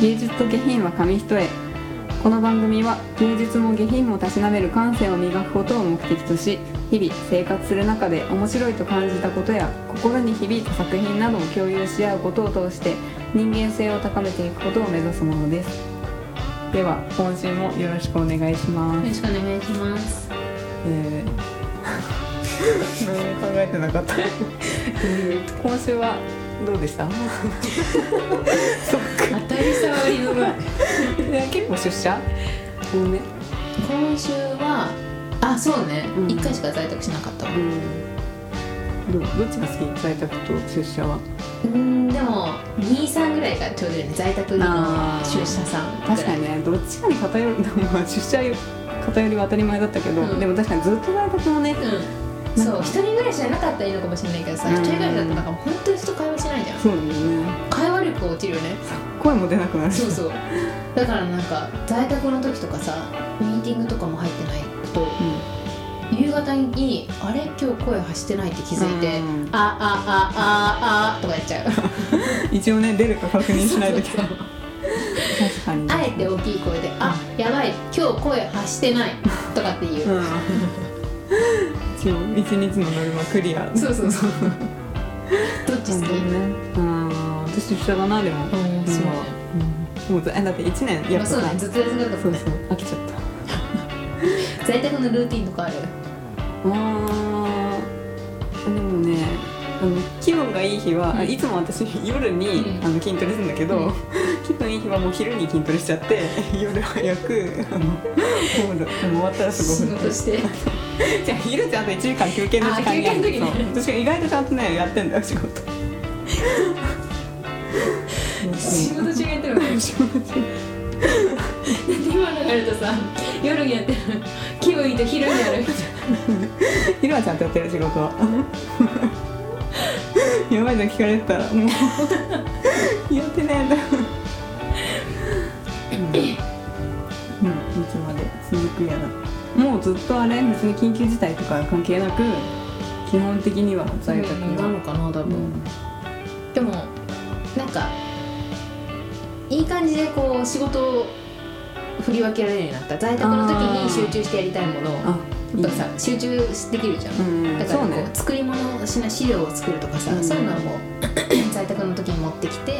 芸術と下品は紙一重。この番組は芸術も下品もたしなめる感性を磨くことを目的とし日々生活する中で面白いと感じたことや心に響いた作品などを共有し合うことを通して人間性を高めていくことを目指すものです。では今週もよろしくお願いしまよろすしくお願いします。えー。何も考えてなかった。えー今週はどうでした？そっか。当たり障りの具合。い。や結構出社？多め今週はあそうね。うん。一、回しか在宅しなかったわ。どう？どっちが好き？在宅と出社は？うんでも二三ぐらいがちょうどいいね。在宅の出社さん。確かにね。どっちかに偏る。まあ出社偏りは当たり前だったけど、うん。でも確かにずっと在宅もねうん。そう一人暮らしじゃなかったらいいのかもしれないけどさ、うん。一人暮らしだとなんか本当に人会話しないじゃん。そうね。会話力落ちるよね。声も出なくなるし。そうそう。だからなんか在宅の時とかさミーティングとかも入ってないと。夕方に「あれ？今日声発してない」って気づいてうん「あああああ」とかやっちゃう。うん、一応ね出るか確認しないと。いけあえて大きい声で「あやばい今日声発してない」とかっていう、うん一応一日のノルマクリア。そうそうそう。どっち好き、ねうん私出社だなでも、うん。そううん。もうえだって1年やまあっぱさそうねずっと休みだったそうんそう飽きちゃった。在宅のルーティンとかある？あーでもねあの気分がいい日は、うん。いつも私夜に、うん。あの筋トレするんだけど、うん。気分いい日はもう昼に筋トレしちゃって 夜早くあの終わったらす仕ぐ事してじゃあ昼ちゃんと1時間休憩の時間に。あ休憩の時ねそう私意外とちゃんとねやってんだよ仕事。仕事中やってるのね仕事中。今流れるとさ夜にやってる気分いいと昼にやるみたい昼はちゃんとやってる仕事はやばいの聞かれてたらもう。やってねえんだようん、いつまで続くやらもうずっとあれ？別に緊急事態とか関係なく基本的には在宅なのかな多分、うん。でもなんかいい感じでこう仕事を振り分けられるようになった。在宅の時に集中してやりたいものをやっぱさ集中できるじゃん、うんだからこうね。作り物をしな資料を作るとかさ、うん。そういうのはもう 在宅の時に持ってきて、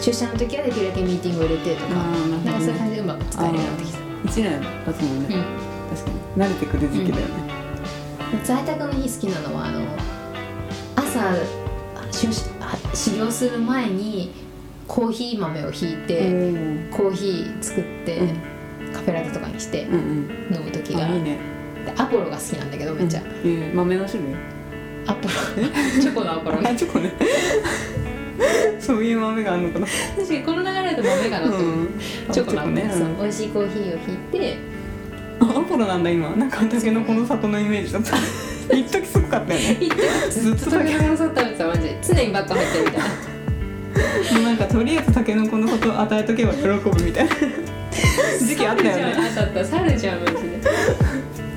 出社の時はできるだけミーティングを入れてとか、なんかそういう感じでうまく使えるようになってきた、1年経つもんね、うん。確かに慣れてくる時期だよね、在宅の日好きなのはあの朝出あ始業する前にコーヒー豆をひいて、うん。コーヒー作って、うん。カフェラテとかにしてうんうん。飲む時が、あいいねでアポロが好きなんだけどめっちゃ、うん。えー豆の種類？アポロ。チョコのアポロ。あねチョコね。そういう豆があるのかな。確かにこの流れで豆が乗ってる、う。ん。チョコのアポロね。そう美味しいコーヒーをひいて。あアポロなんだ今。なんかタケノコの里のイメージだった。一時すごかったよね。ずっと食べ物さ食べてたマジで常にバット入ってるみたいな。もうなんかとりあえずタケノコの里与えとけば喜ぶみたいな。時期あったよね。あったあった。猿じゃんマジで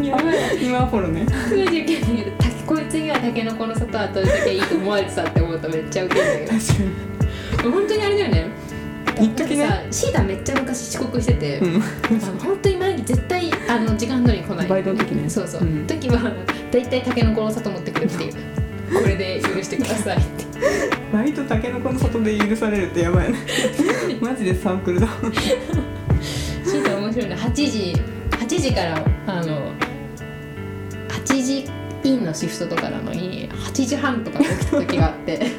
やばい今アポロね。すごい受けんだけどたこいつにはタケノコの里は取りだけいいと思われてたって思うとめっちゃウケるんだけ確かど本当にあれだよね。に一時ね。さシータめっちゃ昔遅刻してて、うん。あの本当に毎日絶対あの時間通りに来ない。バイトの時ね。そうそう、うん。時は大体タケノコの里持ってくるっていう。これで許してくださいって。バイトタケノコの里で許されるってやばいね。マジでサークルだ。シータ面白いね。8時8時からあの8時インのシフトとかなのに8時半とか起きた時があって。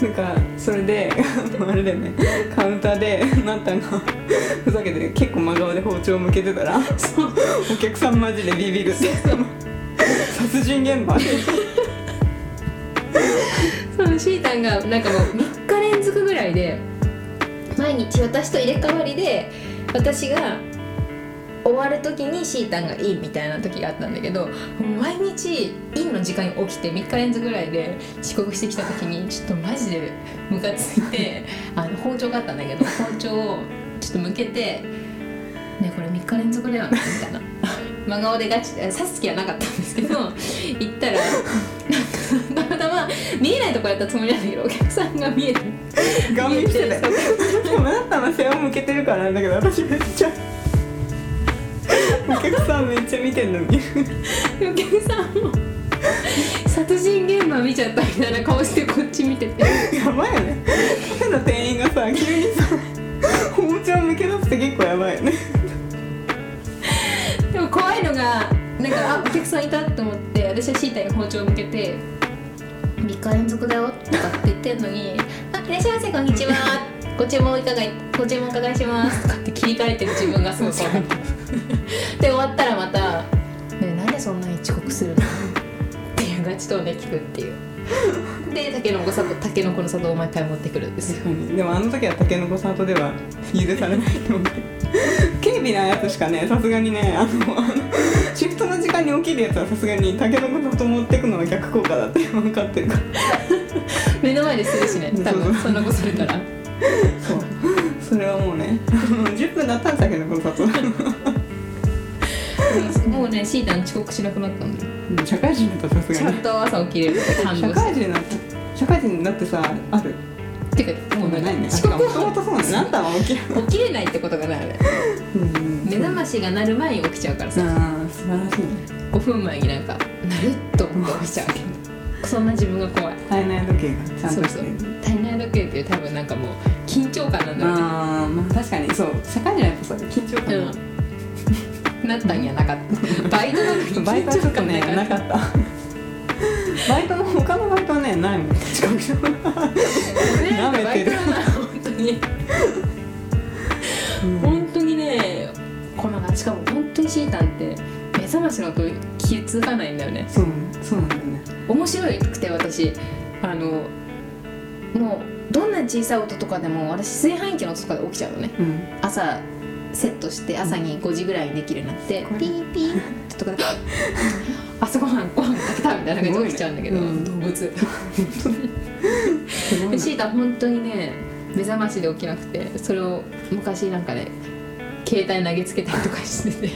なんかそれで あれだよね。カウンターでなったんがふざけて結構真顔で包丁向けてたらお客さんマジでビビるって。殺人現場そのシータンがなんかもう3日連続ぐらいで毎日私と入れ替わりで私が終わる時にシータンがいいみたいな時があったんだけど毎日インの時間に起きて3日連続ぐらいで遅刻してきた時にちょっとマジでムカついて あの包丁があったんだけど包丁をちょっと向けて「ねこれ3日連続だよね」みたいな。真顔でガチで刺す気はなかったんですけど言ったらなんかたまたま見えないところやったつもりなんだけどお客さんが見える顔見して。たよでもなったの背を向けてるからなんだけど私めっちゃお客さんめっちゃ見てんのに。お客さんも殺人現場見ちゃったみたいな顔してこっち見てて。やばいよね。変な店員がさ急にさ包丁向け出すって結構やばいよね。でも怖いのがなんかあお客さんいたと思って私はシータに包丁を向けて「3日連続だよ」とかって言ってんのに「あいらっしゃいませこんにちはご注文いかがいご注文お伺いします」とかって切り替えてる自分がすごい怖かったで終わったらまた「ねえなんでそんなに遅刻するの?」っていうガチトーンで聞くっていう。でたけのこ砂糖たけのこの砂糖を毎回持ってくるんですよ。でもあの時はたけのこサートでは許されないと思う。軽微なやつしかねさすがにねあのシフトの時間に起きるやつはさすがにたけのこサート持ってくのは逆効果だって分かってる。から目の前でするしね多分そんなことされたら。そう。それはもうね10分だったらたけのこサートもうねシータン遅刻しなくなったんだよ。うん社会人だったらさすがに。ちゃんと朝起きれるって感動社して。会人になって社会人になってさある？てかもうないね。遅刻もともとそうなんだ。なんだわ起きる？起きれないってことがないあれ。うん。目覚ましが鳴る前に起きちゃうからさ。ああ素晴らしいね。5分前になんかなるっと思って起きちゃうわけ。そんな自分が怖い。体内時計がちゃんそうそう。としてる体内時計っていう多分なんかもう緊張感なんだろうね。ああまあ確かにそう。社会人はやっぱそう緊張感。がうんなったんやなかった。バイトなのにバイトとね緊張感なかった。バイトの他のバイトはねないもん近く俺なんかバイトだな本当に本当にねこのしかも本当にシータンって目覚ましの音気づかないんだよね。そうそうなんだよね。面白くて私あのもうどんな小さい音とかでも私炊飯器の音とかで起きちゃうのね。うん。朝セットして朝に5時ぐらいにできるようになってこれピーピー。ってとかで 朝ごはんご飯炊けたみたいな感じで起きちゃうんだけど、ね。うん。動物。シータ本当にね目覚ましで起きなくてそれを昔なんかね携帯投げつけたりとかしてて。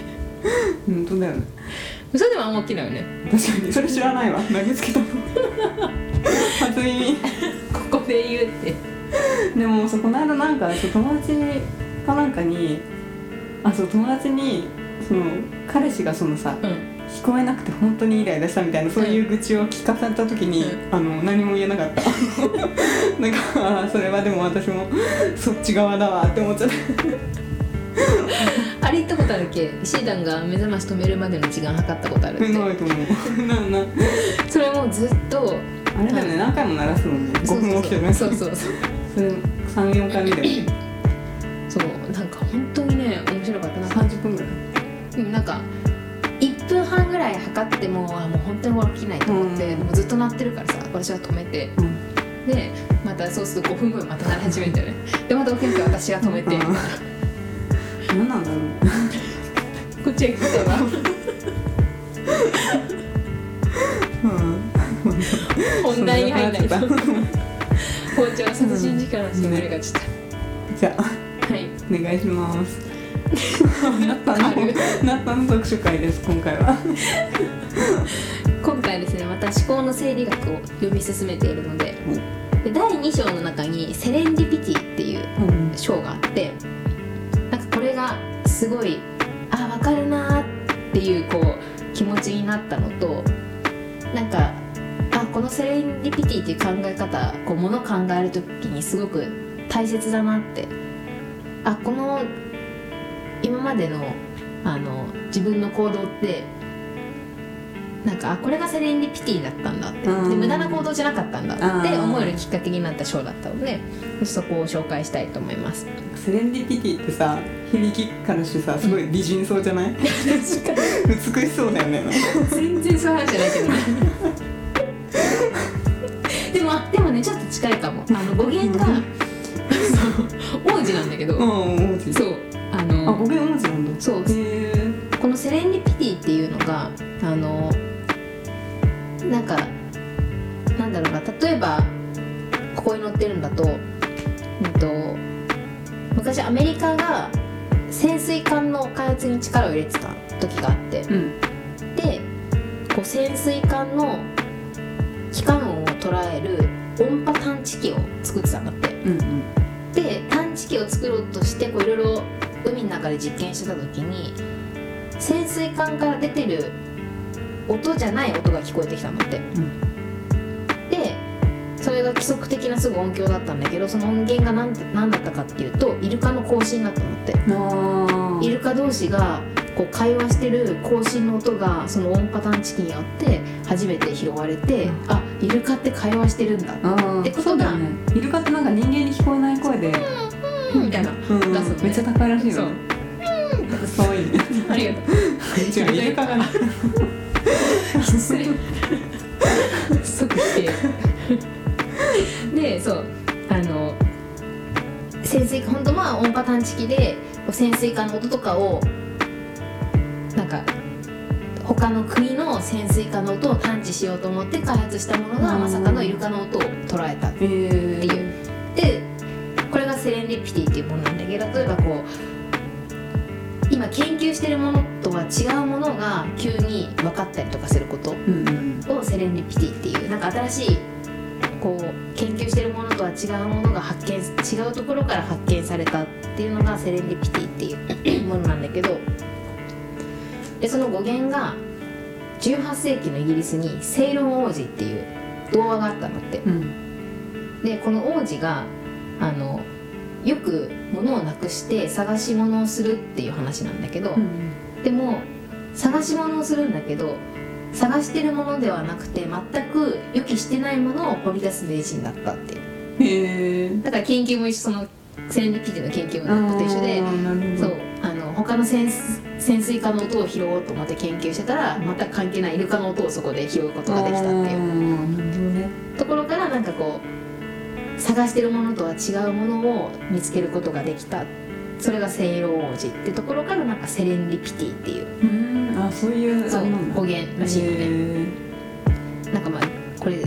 本当だよね。嘘でもあんま起きないよね。確かに。それ知らないわ。投げつけたの。初耳。ここで言うって。でもそうこの間なんかそう友達かなんかにあそう友達にその彼氏がそのさうん。聞こえなくて本当にイライラしたみたいなそういう愚痴を聞かされた時に、うあの何も言えなかった。なんかそれはでも私もそっち側だわって思っちゃった。あれ言ったことあるっけ？シータンが目覚まし止めるまでの時間測ったことあるって。ないと思う。なな。それもうずっとあれだよね何回も鳴らすもんね。5分起きてる。ねそうそう。そうそ れ34回見てる。ねそうなんか本当に測ってもあもう本当に起きないと思って、うん。もうずっと鳴ってるからさ私は止めて。うん。でまたそうすると5分後にまた鳴り始めるんだよね。でまた起きなきゃ私が止めて、うん。何なんだろう。こっちへ来たわうん。本題に入んないと 包丁殺人事件の話になりがちだ、じゃあ。はい。お願いしますなったの？なったの読書会です今回は。今回ですねまた思考の整理学を読み進めているのでで第2章の中に「セレンディピティ」っていううん。章があってなんかこれがすごいあ分かるなーっていうこう気持ちになったのとなんかあこのセレンディピティっていう考え方こうもの考える時にすごく大切だなってあこの今までのあの自分の行動ってなんかあこれがセレンディピティだったんだって。でうん。無駄な行動じゃなかったんだって思えるきっかけになった章だったのでそこを紹介したいと思います。セレンディピティってさ響きからしてさすごい美人そうじゃない？美しそうだよね。全然そういう話じゃないけど。ねでもあでもねちょっと近いかも。あの語源が王子なんだけど、うん王子。そうああの語源王子なんだそうこのセレンディピティっていうのがあのなんかなんだろうな。例えばここに載ってるんだと,、うん、と昔アメリカが潜水艦の開発に力を入れてた時があってうん。でこう潜水艦の期間音を捉える音波探知機を作ってたんだって。うんうん。で探知機を作ろうとしてこういろいろ海の中で実験してた時に潜水艦から出てる音じゃない音が聞こえてきたんだって、でそれが規則的なすぐ音響だったんだけどその音源が何何だったかっていうとイルカの更新だったんだって。あイルカ同士がこう会話してる更新の音がその音波探知機によって初めて拾われて、うん。あイルカって会話してるんだってことがね。イルカってなんか人間に聞こえない声で、うんみたいなうん出すのねめっちゃ高いらしいよ。そう。かわいいねありがとう違う。イルカがね失礼即否定でそう。あの潜水艦本当まあ音波探知機で潜水艦の音とかをなんか他の国の潜水艦の音を探知しようと思って開発したものがうんまさかのイルカの音を捉えたえー、っていうディピティっていうものなんだけど例えばこう今研究してるものとは違うものが急に分かったりとかすることをセレンディピティっていうなんか新しいこう研究してるものとは違うものが発見違うところから発見されたっていうのがセレンディピティっていうものなんだけどでその語源が18世紀のイギリスにセイロン王子っていう童話があったのって。うん。でこの王子があのよく物をなくして探し物をするっていう話なんだけど、うんでも探し物をするんだけど探してるものではなくて全く予期してないものを掘り出す名人だったってだから研究も一緒そのセレンディピティの研究もと一緒でそうあの他の潜潜水艦の音を拾おうと思って研究してたら全く関係ないイルカの音をそこで拾うことができたっていう。ところからなんかこう探してるものとは違うものを見つけることができた。それがセイロ王子ってところからなんかセレンディピティっていう。うん。あそういうそう語源らしいよね。へなんかまあこれ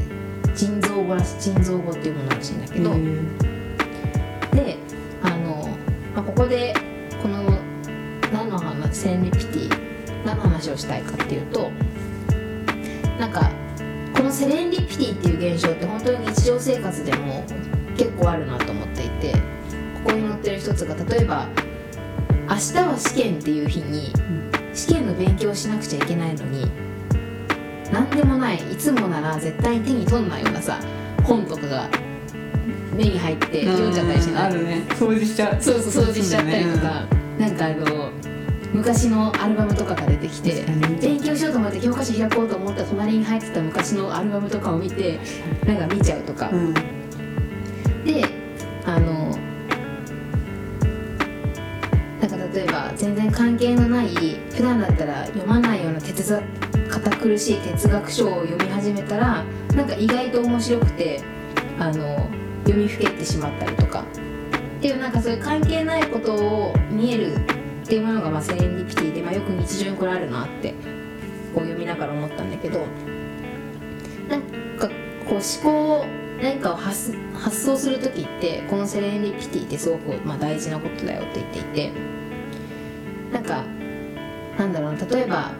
腎臓語らし腎臓語っていうものらしいんだけど、であの、まあ、ここでこの何の話セレンディピティ何の話をしたいかっていうとなんかセレンディピティっていう現象って本当に日常生活でも結構あるなと思っていてここに載ってる一つが例えば明日は試験っていう日に試験の勉強をしなくちゃいけないのに何でもないいつもなら絶対に手に取んないようなさ本とかが目に入って読んじゃったりしない？あるね。掃除しちゃう。そうそう掃除しちゃったりとか、なんかあの昔のアルバムとかが出てきて勉強しようと思って教科書開こうと思ったら隣に入ってた昔のアルバムとかを見てなんか見ちゃうとか、うん。であのなんか例えば全然関係のない普段だったら読まないような哲学堅苦しい哲学書を読み始めたらなんか意外と面白くてあの読みふけってしまったりとか。っていうなんかそういう関係ないことを見えるっていうものがまあセレンディピティで、まあ、よく日常にこれあるなってこう読みながら思ったんだけどなんかこう思考何かを発発想する時ってこのセレンディピティってすごく、まあ、大事なことだよって言っていてなんかなんだろう例えば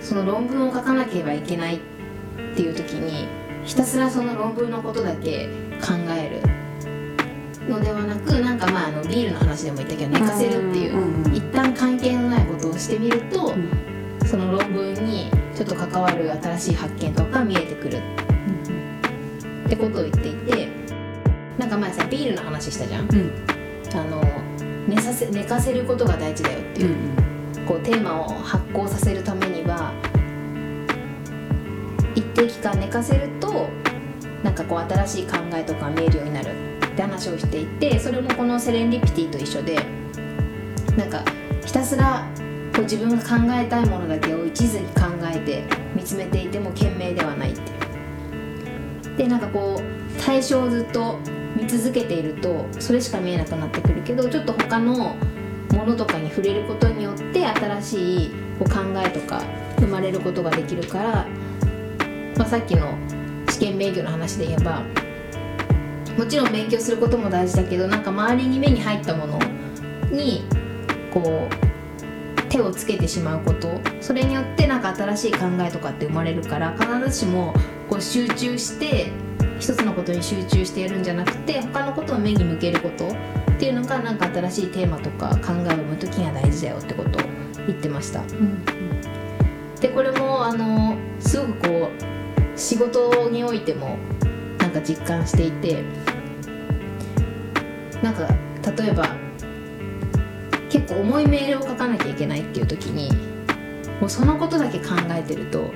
その論文を書かなければいけないっていう時にひたすらその論文のことだけ考える。のではなくなんかまああのビールの話でも言ったけど寝かせるっていう一旦関係のないことをしてみると、ん。その論文にちょっと関わる新しい発見とか見えてくる。ってことを言っていてなんか前さビールの話したじゃん。あの寝させ寝かせることが大事だよっていう、こうテーマを発行させるためには一定期間寝かせるとなんかこう新しい考えとか見えるようになるって話をしていてそれもこのセレンディピティと一緒でなんかひたすらこう自分が考えたいものだけを一途に考えて見つめていても賢明ではないってでなんかこう対象をずっと見続けているとそれしか見えなくなってくるけどちょっと他のものとかに触れることによって新しいこう考えとか生まれることができるから、まあ、さっきの試験勉強の話で言えばもちろん勉強することも大事だけどなんか周りに目に入ったものにこう手をつけてしまうことそれによってなんか新しい考えとかって生まれるから必ずしもこう集中して一つのことに集中してやるんじゃなくて他のことを目に向けることっていうのがなんか新しいテーマとか考えを生む時が大事だよってことを言ってました。でこれもあのすごくこう仕事においてもか実感していてなんか例えば結構重いメールを書かなきゃいけないっていう時にもうそのことだけ考えてると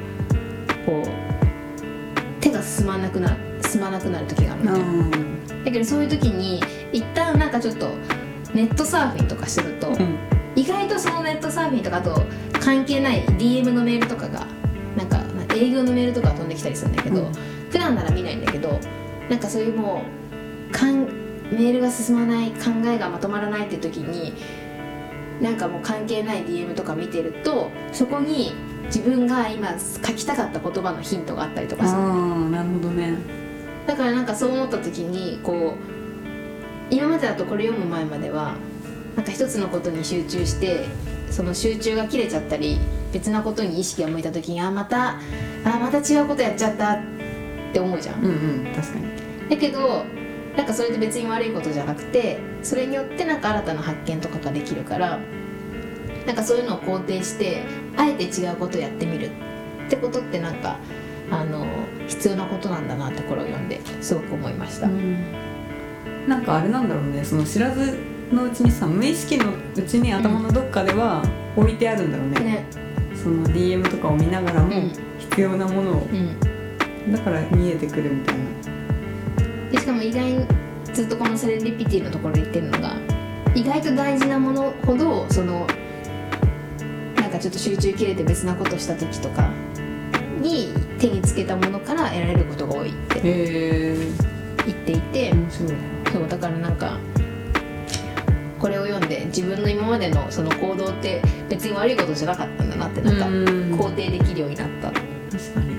こう手が進まなくな進まなくなる時があるのね。だけどそういう時に一旦なんかちょっとネットサーフィンとかすると、うん。意外とそのネットサーフィンとかあと関係ない DM のメールとかがなんか営業のメールとか飛んできたりするんだけど、うん普段なら見ないんだけどなんかそういうもうかんメールが進まない考えがまとまらないって時になんかもう関係ない DM とか見てるとそこに自分が今書きたかった言葉のヒントがあったりとかするああなるほどね。だからなんかそう思った時にこう今までだとこれ読む前まではなんか一つのことに集中してその集中が切れちゃったり別なことに意識が向いた時にあまたあまた違うことやっちゃったって思うじゃん。うんうん確かに。だけどなんかそれで別に悪いことじゃなくてそれによってなんか新たな発見とかができるからなんかそういうのを肯定してあえて違うことをやってみるってことってなんかあの必要なことなんだなってこれを読んですごく思いました。なんかあれなんだろうねその知らずのうちにさ無意識のうちに頭のどっかでは置いてあるんだろうね、ね、その DM とかを見ながらもうん。必要なものをうん、だから見えてくるみたいな。でしかも意外にずっとこのセレンディピティのところで言ってるのが意外と大事なものほどそのなんかちょっと集中切れて別なことした時とかに手につけたものから得られることが多いって言っていてそうだからなんかこれを読んで自分の今までのその行動って別に悪いことじゃなかったんだなってなんかうん。肯定できるようになった。確かに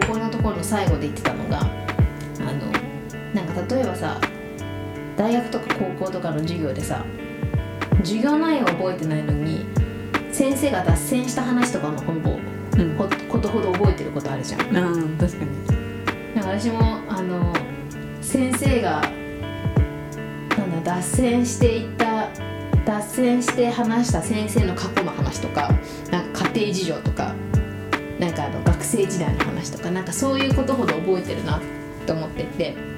ここのところの最後で言ってたのがあのなんか例えばさ大学とか高校とかの授業でさ授業内容覚えてないのに先生が脱線した話とかのほぼうんほことほど覚えてることあるじゃん。あー確かになんか私もあの先生がなんだ脱線していった脱線して話した先生の過去の話とかなんか家庭事情とかなんかあの学生時代の話とかなんかそういうことほど覚えてるなと思ってて。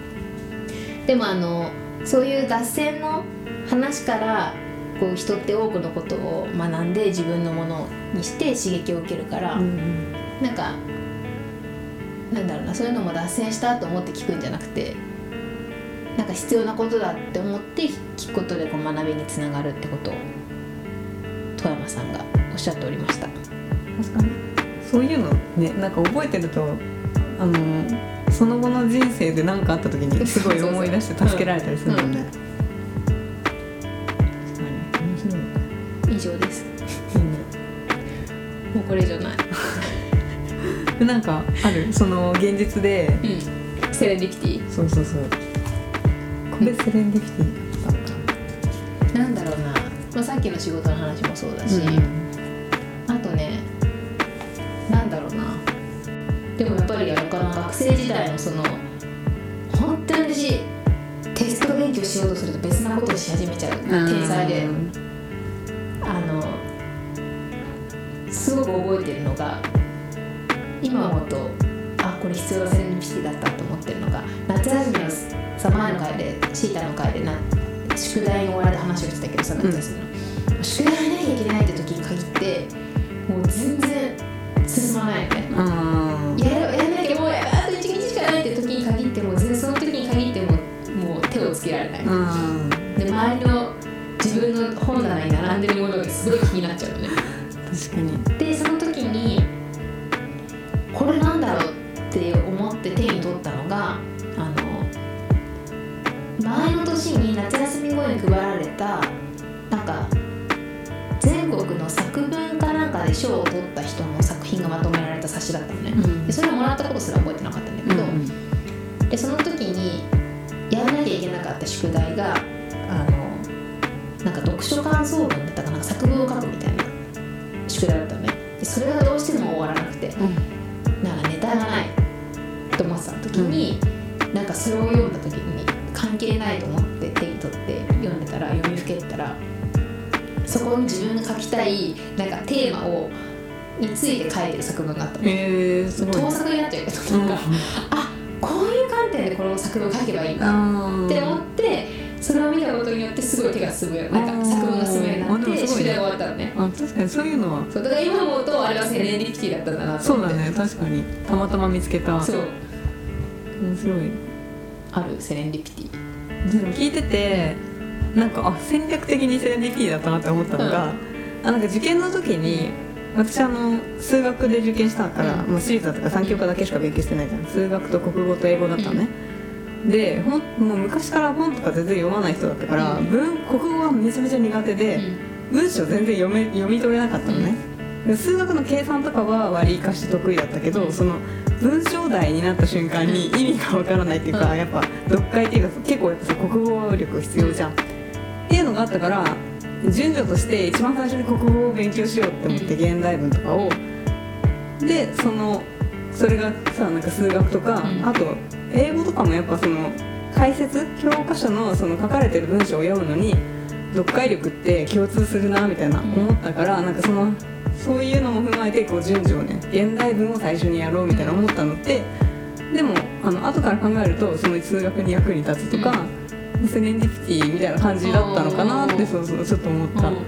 でもあのそういう脱線の話からこう人って多くのことを学んで自分のものにして刺激を受けるから、うんなんかなんだろうなそういうのも脱線したと思って聞くんじゃなくてなんか必要なことだって思って聞くことでこう学びにつながるってことを富山さんがおっしゃっておりました。確かにそういうのねなんか覚えてるとあのその後の人生で何かあった時に すごい思い出して助けられたりするもんね。以上です。もうこれ以上ない。で なんかある？その現実で。うん。セレンディピティそうそう。そうこれセレンディピティだった。なんだろうな、まあ、さっきの仕事の話もそうだし、あ生時代のその本当に私テスト勉強しようとすると別なことをし始めちゃう。天才で。あのすごく覚えてるのが今思うとあこれ必要なセレピティだったと思ってるのが夏休みのさ前の回でシータの回でな宿題に追われた話をしてたけどさ夏休みの、宿題やらなきゃいけないって時に限ってをつけられない、うん。で周りの自分の本棚に並んでるものがすごい気になっちゃうのね。確かに。でその時にこれなんだろうって思って手に取ったのがあの前の年に夏休み後に配られたなんか全国の作文かなんかで賞を取った人の作品がまとめられた冊子だったのね、うん。でそれをもらったことすら覚えてなかったんだけど、でその時にいけなかった宿題があのなんか読書感想文だったかな作文を書くみたいな宿題だったのね。でそれがどうしても終わらなくて無駄がないと思ってた時に、なんかそれを読んだ時に関係ないと思って手に取って読んでたら読みふけてたらそこに自分が書きたいなんかテーマをについて書いてる作文があったの。へえすごい盗作になっちゃうけど、なんかの作文を書けばいいんだあって思ってそれを見たことによってすごい手が進むなんか作文が進むようになって宿題が終わったのね。あ確かに。そういうのは。そうだから今思うとあれはセレンディピティだったんだなと思って。そうだね。確かに。たまたま見つけた。そう。面白い。あるセレンディピティ。でも聞いててなんかあ戦略的にセレンディピティだったなって思ったのが、あなんか受験の時に私あの数学で受験したから、うん。もう私立だったから3教科だけしか勉強してないじゃん。数学と国語と英語だったのね、でほんもう昔から本とか全然読まない人だったから、うん。文国語はめちゃめちゃ苦手で、文章全然読め読み取れなかったのね、で数学の計算とかは割りかし得意だったけど、うん。その文章題になった瞬間に意味がわからないっていうか、うん。やっぱ読解っていうか結構やっぱさ国語力必要じゃん、っていうのがあったから順序として一番最初に国語を勉強しようって思って、現代文とかを。でそのそれがさなんか数学とか、うん。あと英語とかもやっぱその解説教科書のその書かれてる文章を読むのに読解力って共通するなみたいなうん思ったから、なんかそのそういうのも踏まえてこう順序をね現代文を最初にやろうみたいな思ったのってでもあの後から考えるとその数学に役に立つとか、セレンディピティみたいな感じだったのかなってそうそうちょっと思った、うん。ね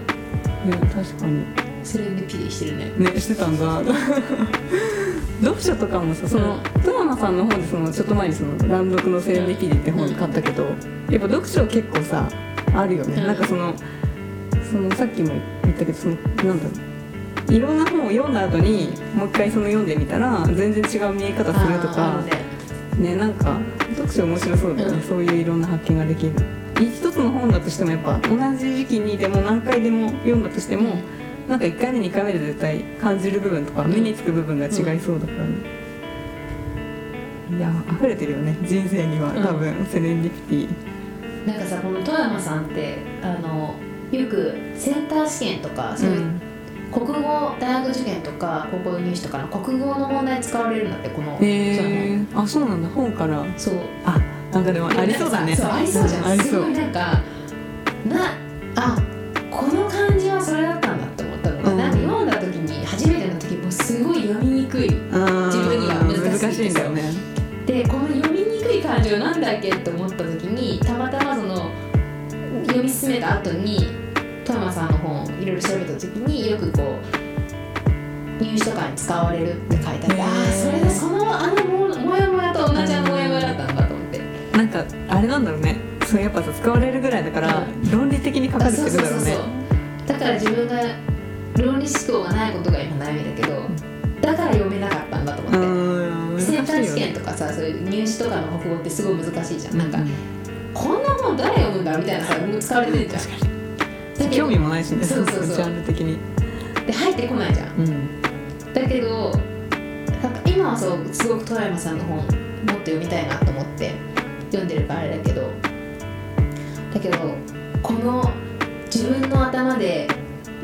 確かに。セレンディピティしてるね。ねしてたんだ読書とかもさそのうん富山さんの本でそのちょっと前にその乱読のセレンディピティって本買ったけどやっぱ読書結構さあるよね、うん。なんかそのそのさっきも言ったけどそのなんだろう。いろんな本を読んだ後にもう一回その読んでみたら全然違う見え方するとかね。ねなんか読書面白そうだよね、うん。そういういろんな発見ができる。一つの本だとしてもやっぱ同じ時期にでも何回でも読んだとしても、なんか1回目2回目で絶対感じる部分とかうん。目につく部分が違いそうだからね、いや溢れてるよね人生にはうん。多分、セレンディピティ。なんかさこの富山さんってあのよくセンター試験とかそういう、国語大学受験とか高校入試とかの国語の問題使われるんだってこのうん、えー、あそうなんだ。本から。そう。あなんかでもありそうだね。そうありそうじゃん、ありそう。すごいなんかなあこの漢もすごい読みにくい。自自分には難しいんだよね。でこの読みにくい漢字は何だっけって思った時にたまたまその読み進めた後に富山さんの本をいろいろ調べた時によくこう入試とかに使われるって書いてあってああそれでそのあのももやもやと同じあのもやもやだったのかと思って。なんかあれなんだろうね。そうやっぱさ使われるぐらいだから、論理的に書かれてるんだろうね。だから自分が論理思考がないことが今悩みだけどだから読めなかったんだと思って、センター試験とかさそういう入試とかの国語ってすごい難しいじゃん、なんかうこんなもん誰読むんだみたいなさ使われてるじゃん。興味もないしねそうそうそうジャンル的に。で入ってこないじゃん。うん。だけどなんか今はそうすごく富山さんの本もっと読みたいなと思って読んでるからあれだけど。だけどこの自分の頭で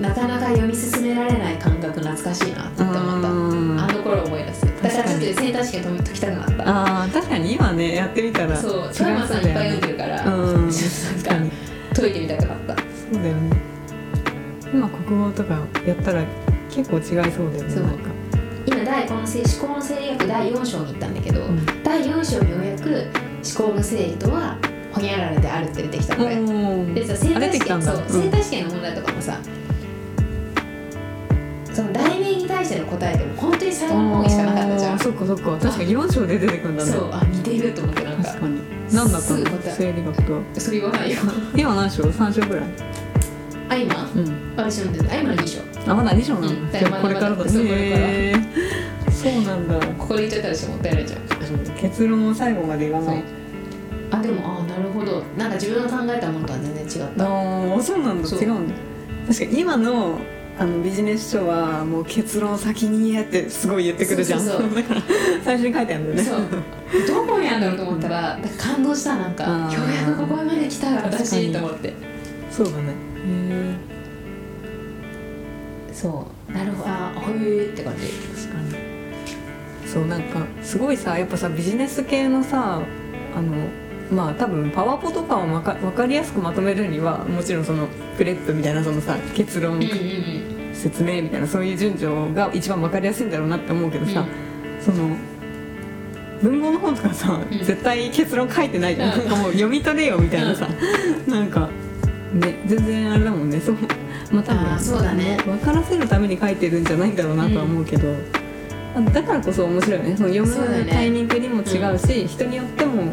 なかなか読み進められない感覚懐かしいなって思った。うん。あの頃思い出す。だからちょっとセンター試験解きたくなった。あー確かに今ねやってみたらそう富山さんいっぱい読んでるから、確かにか解いてみたくなった。そうだよね。今国語とかやったら結構違いそうだよねそう。なんか。今第この思考の整理学第4章に行ったんだけど、ん。第4章にようやく思考の整理とはほにゃららであるって出てきたので、うん。でさセンタあ出ー試験そう、センター試験の問題とかもさその題名に対しての答えでも本当に最後の方にしかなかったじゃん。そっかそっか。確かに4章で出てくるんだね。そう。あ似てると思ってなんか。確かに。何だったの？生理学と。それ言わないよ。今何章 ?3 章ぐらい。あ今？うん。私読んでるあ今の2章。あまだ2章なんだ、うん。じゃあこれからだそうこれから。へーそうなんだ。ここで言っちゃったらしもったいないじゃん。結論を最後まで言わない。あでもあなるほど。なんか自分が考えたものとは全然違った。ああそうなんだ。違うんだ。確かに今のあのビジネス書はもう結論を先に言えってすごい言ってくるじゃん。そうそうそう。最初に書いてあるんだよね。そう。どこにあるんだろうと思ったら感動したなんかようやくここまで来た私にと思って。そうだね。へそうなるほど。あへえって感じ。え確かに。そうなんかすごいさやっぱさビジネス系のさあのまあ多分パワポとかをわか分かりやすくまとめるにはもちろんそのプレップみたいなそのさ結論うんうんうん。説明みたいなそういう順序が一番分かりやすいんだろうなって思うけどさ、その文豪の本とかさ、うん。絶対結論書いてないじゃん、うん。なんかもう読み取れよみたいなさ、なんかね全然あれだもんね。そう。まあ多分そうだね。分からせるために書いてるんじゃないんだろうなとは思うけど、あだからこそ面白いよね。その読むタイミングにも違うし人によっても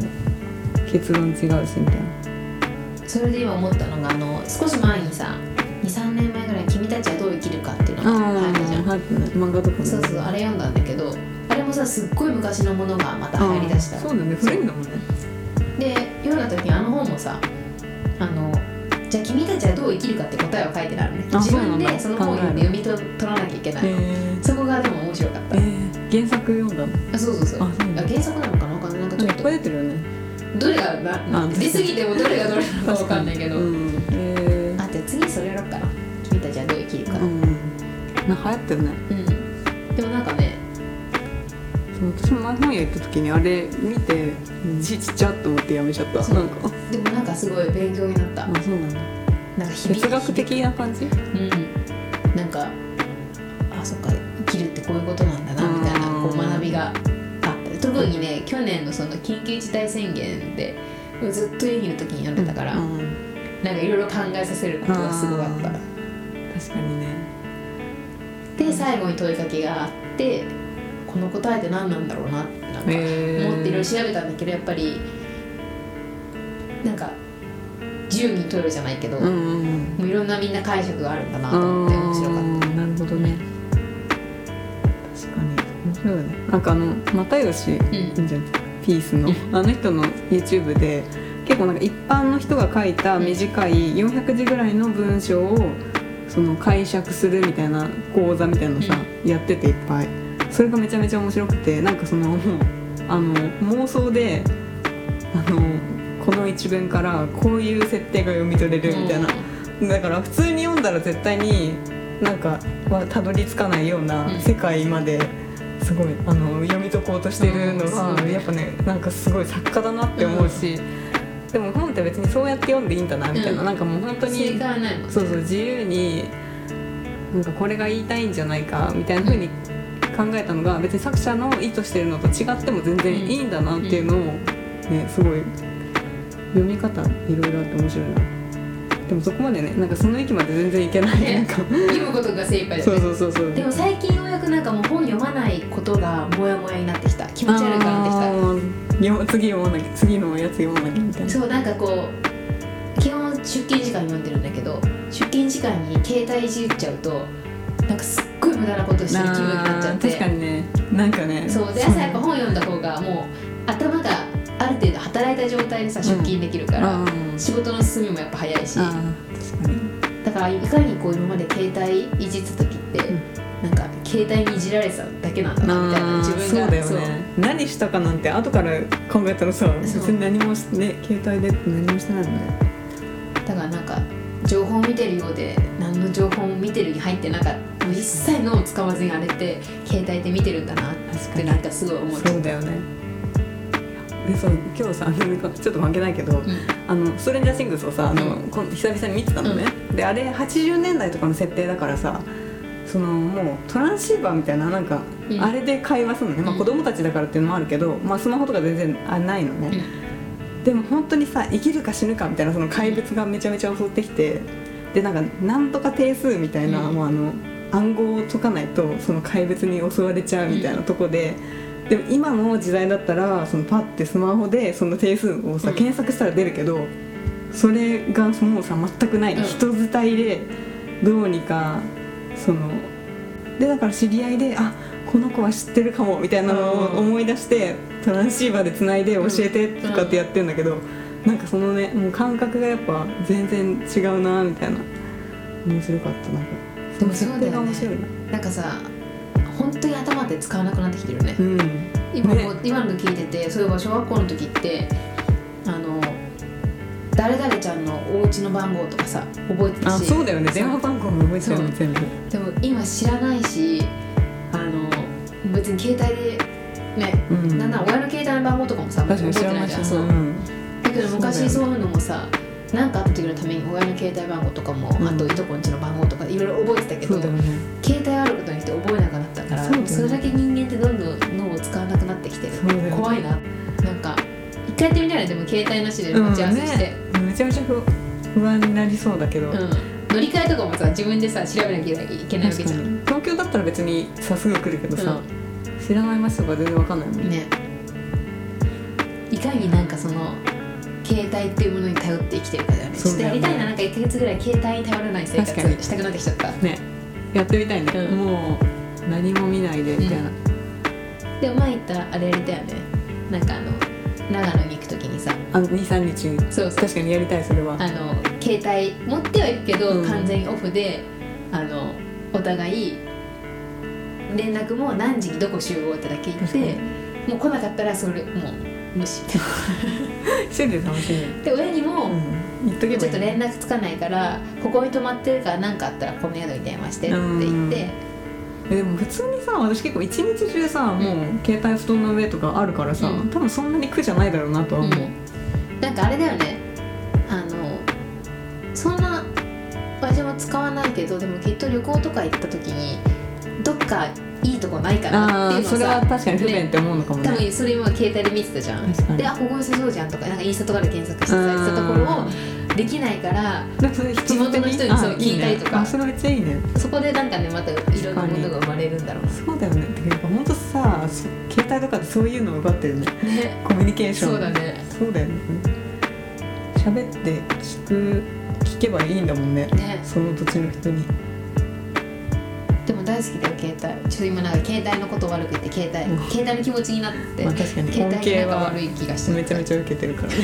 結論違うしみたいな。それで今思ったのがあの少し前にさ23年前ぐらい「君たちはどう生きるか」っていうのが入ったじゃん。漫画とかねそうそうあれ読んだんだけどあれもさすっごい昔のものがまた入りだした。そうだね古いんだもんね。で読んだ時にあの本もさあのじゃあ君たちはどう生きるかって答えを書いてあるね。あ自分でその本を読んで読み取取らなきゃいけない、えそこがでも面白かった、ー、えー、原作読んだの？あそうそうそう。あ原作なのかな？わかんない。なんかちょっと。いっぱい出てるよねどれがなあ出過ぎてもどれがどれなのかわかんないけど、うん。えあじゃあ次それやろうかな。君たちはどう生きるかー、うん。なんか流行ってるね。うん、でもなんかねそう私も前本屋行った時にあれ見て字ちっちゃっと思ってやめちゃった。なんか。でもなんかすごい勉強になった。あそうなんだ。なんか哲学的な感じ？うんった特にね去年のその緊急事態宣言でずっと家にいる時に読んでたから、うんなんかいろいろ考えさせることがすごかった。あ確かにね。で最後に問いかけがあってこの答えって何なんだろうなってなんか思っていろいろ調べたんだけどやっぱりなんか自由に問えるじゃないけど、うんうんうん。もういろんなみんな解釈があるんだなと思って面白かった。なるほどねに面白いよねなんかあの又吉うん。いいんじゃんピースのあの人の YouTube で結構なんか一般の人が書いた短い400字ぐらいの文章をその解釈するみたいな講座みたいなのさ、やってていっぱい。それがめちゃめちゃ面白くてなんかそのもう あの妄想であのこの一文からこういう設定が読み取れるみたいな、だから普通に読んだら絶対になんかはたどり着かないようなうん。世界まですごいあの読み解こうとしてるのうんはすごいやっぱねなんかすごい作家だなって思うし、でも本って別にそうやって読んでいいんだなみたいな、うん。なんかもう本当正にね。そうそう自由になんかこれが言いたいんじゃないかみたいな風に考えたのが別に作者の意図してるのと違っても全然いいんだなっていうのをねすごい読み方いろいろあって面白いなでもそこまでねなんかその域まで全然いけないね。読むことが精一杯だそうねそうそうそう。でも最近ようやくなんかもう本読まないことがモヤモヤになってきた。気持ち悪くなってきた。次読まなきゃ次のやつ読まなきゃみたいなそうなんかこう基本出勤時間に読んでるんだけど出勤時間に携帯いじっちゃうとなんかすっごい無駄なことしてる気分になっちゃって。確かにね。なんかね。そうで朝やっぱ本読んだ方がもう頭がある程度働いた状態でさ出勤できるから、仕事の進みもやっぱ早いし。だからいかにこう今まで携帯いじってた時って、うん。なんか携帯にいじられてただけなんだなみたいな自分が。そうだよね。何したかなんて後から考えたらさ別に何もしね携帯で何もしてないもんね。だからなんか情報を見てるようで何の情報も見てるに入ってなかった。一切脳を使わずにあれって携帯で見てるんだなってなんかすごい思っちゃそうだよねでそう今日さちょっと関係ないけど、うん。あのストレンジャーシングスをさあの、うん。久々に見てたのね、であれ80年代とかの設定だからさそのもうトランシーバーみたいななんか、うん。あれで会話するのね、まあ、うん子供たちだからっていうのもあるけど、まあ、スマホとか全然あないのね、でも本当にさ生きるか死ぬかみたいなその怪物がめちゃめちゃ襲ってきてでなんかなんとか定数みたいな、うん。もうあの暗号を解かないとその怪物に襲われちゃうみたいなとこで、でも今の時代だったらそのパッてスマホでその定数をさ、うん。検索したら出るけどそれがもうさ全くない、うん。人伝いでどうにかそのでだから知り合いであこの子は知ってるかもみたいなのを思い出してトランシーバーでつないで教えてとかってやってるんだけど、なんかそのねもう感覚がやっぱ全然違うなみたいな面白かった。なんかでもそうだよね。設定が面白いな。なんかさ本当に頭って使わなくなってきてるね。うん。今ね。も今の聞いててそういえば小学校の時ってあの誰々ちゃんのお家の番号とかさ覚えてたし。あそうだよね。電話番号も覚えちゃう。の全部。でも今知らないしあの別に携帯でね、うん。なんなら親の携帯の番号とかもさ覚えてないじゃん。そうだけど昔そういうのもさ何かあった時のために親の携帯番号とかも、うん。あといとこんちの番号とかいろいろ覚えてたけどね。携帯あることによって覚えなくなったからねそれだけ人間ってどんどん脳を使わなくなってきてる。ね。怖いな。なんか一回やってみたらでも携帯なしで待ち合わせして、うんね。めちゃめちゃ不不安になりそうだけど、うん。乗り換えとかもさ自分でさ調べなきゃいけないわけじゃん。東京だったら別にさすぐ来るけどさ、知らない街とか全然わかんないもんね。ね。いかになんかその携帯っていうものに頼って生きてるかだよね。ちょっとやりたいな。なんか1ヶ月ぐらい携帯に頼らない生活したくなってきちゃった。ね。やってみたいね、うん。もう何も見ないでみたいな、でも前言ったあれやりたいよね。なんかあの長野に行く時にさ。あの23日そうそう。確かにやりたいそれは。あの携帯持ってはいるけど、うん。完全にオフであのお互い連絡も何時にどこ集合ってだけ言ってもう来なかったらそれもう無視。一人で楽しみで親にも、うん。言っとけばちょっと連絡つかないからここに泊まってるから何かあったらこの宿に電話してって言って。えでも普通にさ私結構一日中さもう携帯布団の上とかあるからさ、うん。多分そんなに苦じゃないだろうなとは思う、うん。なんかあれだよね。あのそんな私も使わないけどでもきっと旅行とか行った時にどっかいいとこないかなっていうのそれは確かに不便って思うのかもね。多分それ今携帯で見てたじゃん。確かに。であここ良さそうじゃんとかなんかインスタとかで検索してさ言ってたところをできないから地元の人にそうあ聞いたりとか。ねあそれめっちゃいいね。そこでなんかねまたいろんなものが生まれるんだろうそうだよね。てかやっぱほんとさそ携帯とかでそういうのを奪ってるね。なね。コミュニケーション。そうだね。そうだよね。喋って聞く聞けばいいんだもんね。ね。その土地の人にでも大好きだよ携帯。ちょっと今なんか携帯のこと悪く言って携帯うん。携帯の気持ちになってまあ確かに携帯恩恵はなんか悪い気がしてめちゃめちゃ受けてるから。ね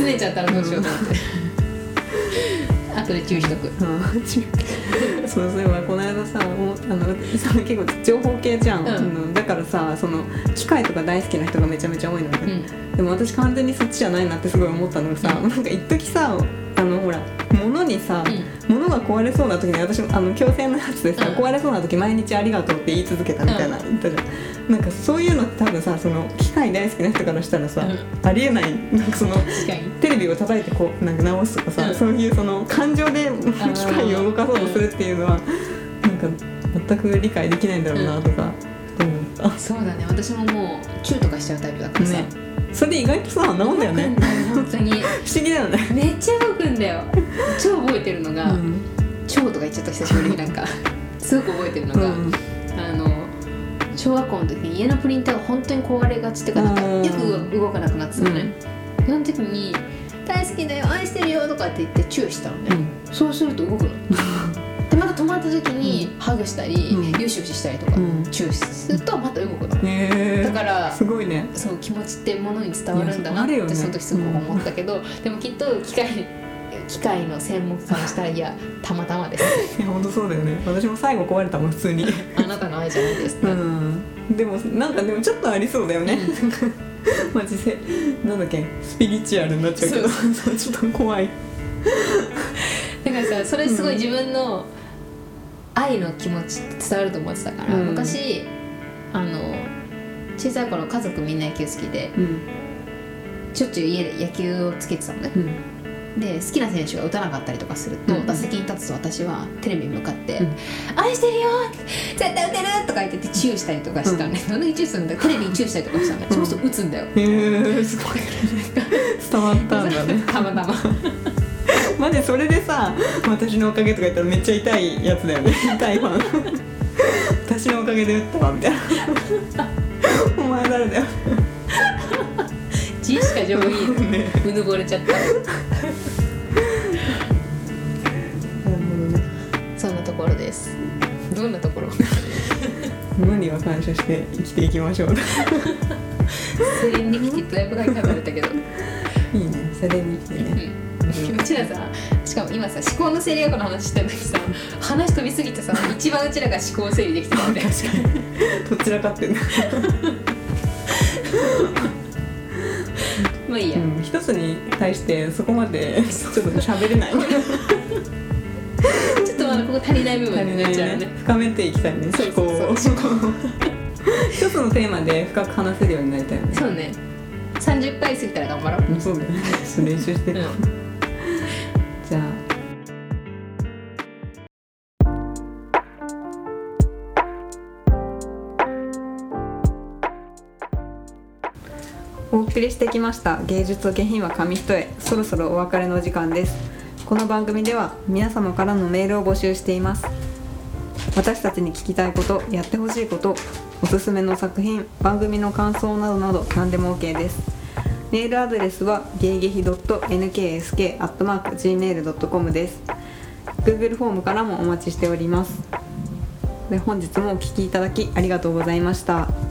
拗ねちゃったらどうしようと思って。後で注意しとく。うんそうそういえばこの間さもうあのその結構情報系じゃん、うんだからさその機械とか大好きな人がめちゃめちゃ多いのね、うんでも私完全にそっちじゃないなってすごい思ったのがさ、うんなんか一時さあのほら物にさ、う物が壊れそうな時に私あの強制のやつでさ、壊れそうな時毎日ありがとうって言い続けたみたいな、言ったじゃんなんかそういうのって多分さその機械大好きな人からしたらさ、うありえない。なんかそのテレビを叩いてこうなんか直すとかさ、うんそういうその感情で機械を動かそうとするっていうのは、なんか全く理解できないんだろうなとか思った、そうだね。私ももうチューとかしちゃうタイプだからさ、ね。それで意外とさ治んだよね。本当に。不思議だよね。めっちゃ動くんだよ。超覚えてるのが、うん。超とか言っちゃった久しぶりになんか。すごく覚えてるのが、うん小学校の時に家のプリンターが本当に壊れがちっていうかなんかうん。よく動かなくなってたのね、その時に「大好きだよ愛してるよ」とかって言ってチューしたのね、そうすると動くの。でまた止まった時にハグしたり、うん。よしよししたりとか、うん。チューするとまた動くの。へえだからすごいね。そう気持ちってものに伝わるんだなってその時すごく思ったけど、でもきっと機械機械の専門家からしたらいやたまたまです。いや本当そうだよね。私も最後壊れたもん普通に。あなたの愛じゃないですね、うん。でもなんかでもちょっとありそうだよね。マジで。なんだっけ？スピリチュアルになっちゃうけど。ちょっと怖い。だからさそれすごい自分の愛の気持ちって伝わると思ってたから、うん。昔あの小さい頃家族みんな野球好きでうん。しょっちゅう家で野球をつけてたのね。うんで好きな選手が打たなかったりとかすると、うん。打席に立つと私はテレビに向かって「うん愛してるよ絶対打てる!」とか言っててチューしたりとかしたのね、なん。でチューするんだよ。テレビにチューしたりとかしたのね、うん。そうすると打つんだよ。へえすごい。伝わったんだねたま。たまマジそれでさ私のおかげとか言ったらめっちゃ痛いやつだよね。痛いファン私のおかげで打ったわみたいな。お前誰だよ。自意識が上位ね。うぬぼれちゃったです。どんなところ？無には感謝して生きていきましょう。セレンディピティだいぶ書かれたけど、いいね。セレニティねうん、うちらさしかも今さ思考の整理学の話してるのにさ話飛びすぎてさ一番うちらが思考整理できてたよね確かに。どちらかってね、まあいいや、うん、一つに対してそこまでちょっと喋れない ちょっとまだここ足りない部分になっちゃうね。ね。深めていきたいねそうそうそう。思考を。一つのテーマで深く話せるようになりたいよね。そうね。30回過ぎたら頑張ろう。うんそうねちょっと練習して。る、うん。じゃあ。お送りしてきました。芸術と下品は紙一重。そろそろお別れの時間ですこの番組では皆様からのメールを募集しています。私たちに聞きたいことやってほしいことおすすめの作品番組の感想などなど何でも OK です。メールアドレスは芸劇 .nksk.gmail.com です。Google フォームからもお待ちしております。で本日もお聞きいただきありがとうございました。